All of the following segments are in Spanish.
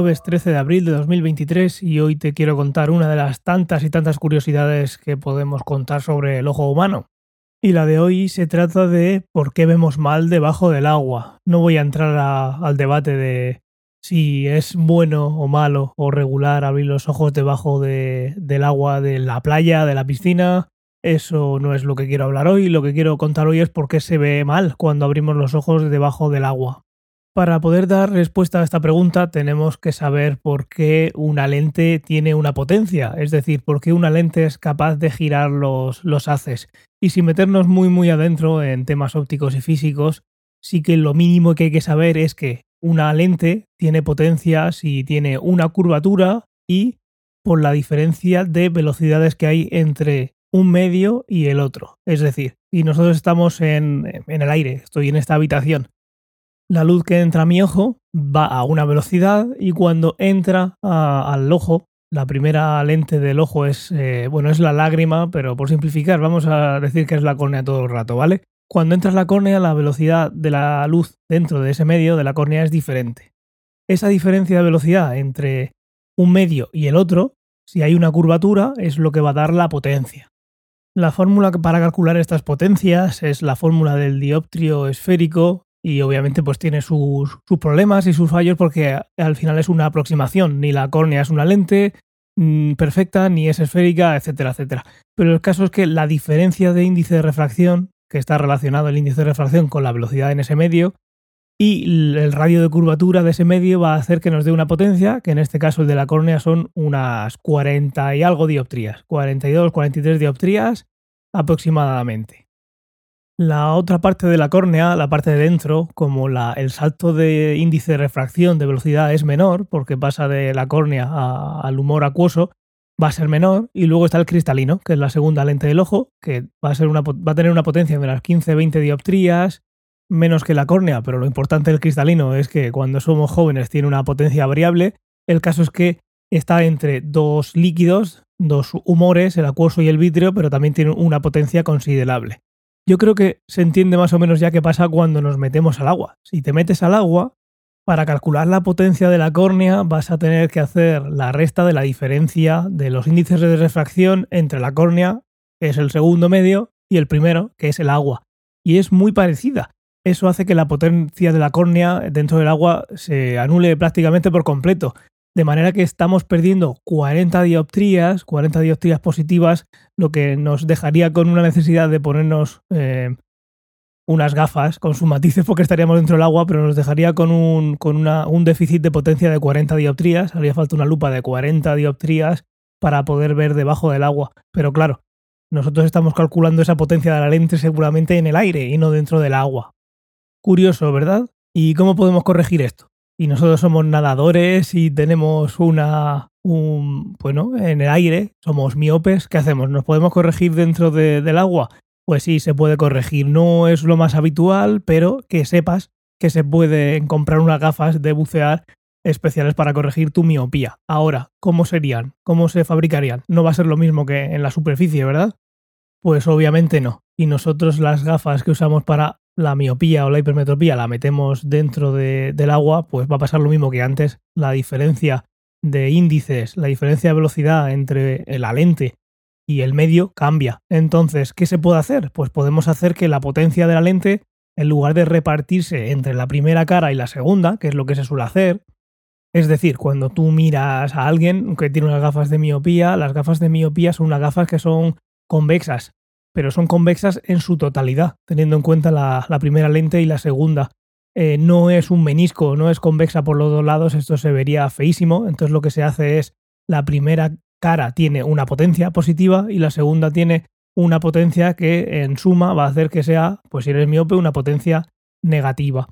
jueves 13 de abril de 2023 y hoy te quiero contar una de las tantas y tantas curiosidades que podemos contar sobre el ojo humano. Y la de hoy se trata de por qué vemos mal debajo del agua. No voy a entrar al debate de si es bueno o malo o regular abrir los ojos debajo del agua de la playa, de la piscina. Eso no es lo que quiero hablar hoy. Lo que quiero contar hoy es por qué se ve mal cuando abrimos los ojos debajo del agua. Para poder dar respuesta a esta pregunta tenemos que saber por qué una lente tiene una potencia, es decir, por qué una lente es capaz de girar los, los haces. Y sin meternos muy muy adentro en temas ópticos y físicos, sí que lo mínimo que hay que saber es que una lente tiene potencia si tiene una curvatura y por la diferencia de velocidades que hay entre un medio y el otro. Es decir, si nosotros estamos en, en el aire, estoy en esta habitación la luz que entra a mi ojo va a una velocidad y cuando entra al ojo, la primera lente del ojo es, eh, bueno, es la lágrima, pero por simplificar vamos a decir que es la córnea todo el rato, ¿vale? Cuando entra la córnea, la velocidad de la luz dentro de ese medio de la córnea es diferente. Esa diferencia de velocidad entre un medio y el otro, si hay una curvatura, es lo que va a dar la potencia. La fórmula para calcular estas potencias es la fórmula del dioptrio esférico y obviamente pues tiene sus, problemas y sus fallos porque al final es una aproximación, ni la córnea es una lente mm, perfecta, ni es esférica, etcétera, etcétera. Pero el caso es que la diferencia de índice de refracción, que está relacionado el índice de refracción con la velocidad en ese medio, y el radio de curvatura de ese medio va a hacer que nos dé una potencia, que en este caso el de la córnea son unas 40 y algo dioptrías, 42, 43 dioptrías aproximadamente. La otra parte de la córnea, la parte de dentro, como la, el salto de índice de refracción de velocidad es menor, porque pasa de la córnea al humor acuoso, va a ser menor. Y luego está el cristalino, que es la segunda lente del ojo, que va a, tener una potencia de unas 15-20 dioptrías, menos que la córnea, pero lo importante del cristalino es que cuando somos jóvenes tiene una potencia variable. El caso es que está entre dos líquidos, dos humores, el acuoso y el vítreo, pero también tiene una potencia considerable. Yo creo que se entiende más o menos ya qué pasa cuando nos metemos al agua. Si te metes al agua, para calcular la potencia de la córnea vas a tener que hacer la resta de la diferencia de los índices de refracción entre la córnea, que es el segundo medio, y el primero, que es el agua. Y es muy parecida. Eso hace que la potencia de la córnea dentro del agua se anule prácticamente por completo. De manera que estamos perdiendo 40 dioptrías, 40 dioptrías positivas, lo que nos dejaría con una necesidad de ponernos eh, unas gafas con sus matices porque estaríamos dentro del agua, pero nos dejaría con, un, con un déficit de potencia de 40 dioptrías. Haría falta una lupa de 40 dioptrías para poder ver debajo del agua. Pero claro, nosotros estamos calculando esa potencia de la lente seguramente en el aire y no dentro del agua. Curioso, ¿verdad? ¿Y cómo podemos corregir esto? Y nosotros somos nadadores y tenemos una, un, bueno, en el aire, somos miopes, ¿qué hacemos? ¿Nos podemos corregir dentro del agua? Pues sí, se puede corregir. No es lo más habitual, pero que sepas que se pueden comprar unas gafas de bucear especiales para corregir tu miopía. Ahora, ¿cómo serían? ¿Cómo se fabricarían? No va a ser lo mismo que en la superficie, ¿verdad? Pues obviamente no. Y nosotros las gafas que usamos para la miopía o la hipermetropía la metemos dentro del agua, pues va a pasar lo mismo que antes. La diferencia de índices, la diferencia de velocidad entre la lente y el medio cambia. Entonces, ¿qué se puede hacer? Pues podemos hacer que la potencia de la lente, en lugar de repartirse entre la primera cara y la segunda, que es lo que se suele hacer, es decir, cuando tú miras a alguien que tiene unas gafas de miopía, las gafas de miopía son unas gafas que son convexas, pero son convexas en su totalidad, teniendo en cuenta la, primera lente y la segunda. Eh, no es un menisco, no es convexa por los dos lados, esto se vería feísimo, entonces lo que se hace es la primera cara tiene una potencia positiva y la segunda tiene una potencia que en suma va a hacer que sea, pues si eres miope, una potencia negativa.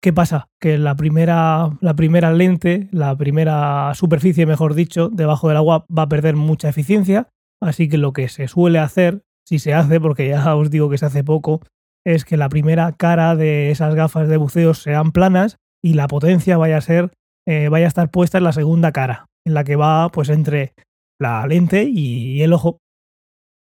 ¿Qué pasa? Que la primera, la primera lente, la primera superficie, mejor dicho, debajo del agua va a perder mucha eficiencia, así que lo que se suele hacer si se hace, porque ya os digo que se hace poco, es que la primera cara de esas gafas de buceo sean planas y la potencia vaya a ser, eh, vaya a estar puesta en la segunda cara, en la que va pues entre la lente y el ojo.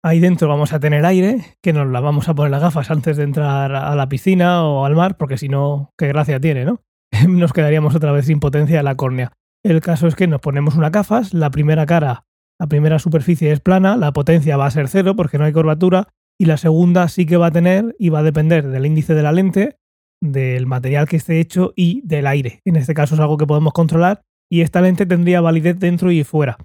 Ahí dentro vamos a tener aire, que nos la vamos a poner las gafas antes de entrar a la piscina o al mar, porque si no, qué gracia tiene, ¿no? nos quedaríamos otra vez sin potencia de la córnea. El caso es que nos ponemos unas gafas, la primera cara, la primera superficie es plana, la potencia va a ser cero porque no hay curvatura, y la segunda sí que va a tener y va a depender del índice de la lente, del material que esté hecho y del aire. En este caso es algo que podemos controlar y esta lente tendría validez dentro y fuera.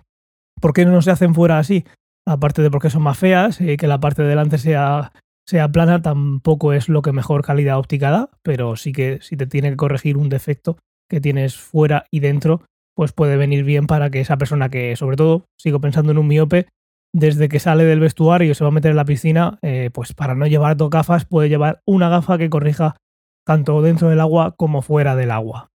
¿Por qué no se hacen fuera así? Aparte de porque son más feas, eh, que la parte de delante sea, sea plana, tampoco es lo que mejor calidad óptica da, pero sí que si te tiene que corregir un defecto que tienes fuera y dentro, pues puede venir bien para que esa persona que, sobre todo, sigo pensando en un miope, desde que sale del vestuario y se va a meter en la piscina, eh, pues para no llevar dos gafas, puede llevar una gafa que corrija tanto dentro del agua como fuera del agua.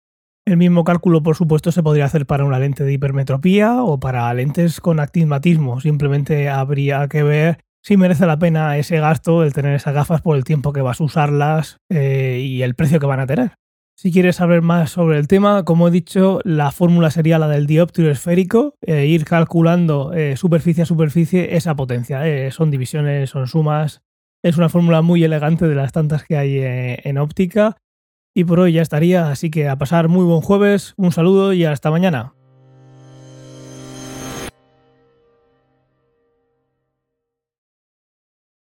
El mismo cálculo, por supuesto, se podría hacer para una lente de hipermetropía o para lentes con actismatismo. Simplemente habría que ver si merece la pena ese gasto, el tener esas gafas por el tiempo que vas a usarlas eh, y el precio que van a tener. Si quieres saber más sobre el tema, como he dicho, la fórmula sería la del dióptero esférico, e ir calculando eh, superficie a superficie esa potencia. son divisiones, son sumas. Es una fórmula muy elegante de las tantas que hay en óptica y por hoy ya estaría, así que a pasar muy buen jueves, un saludo y hasta mañana.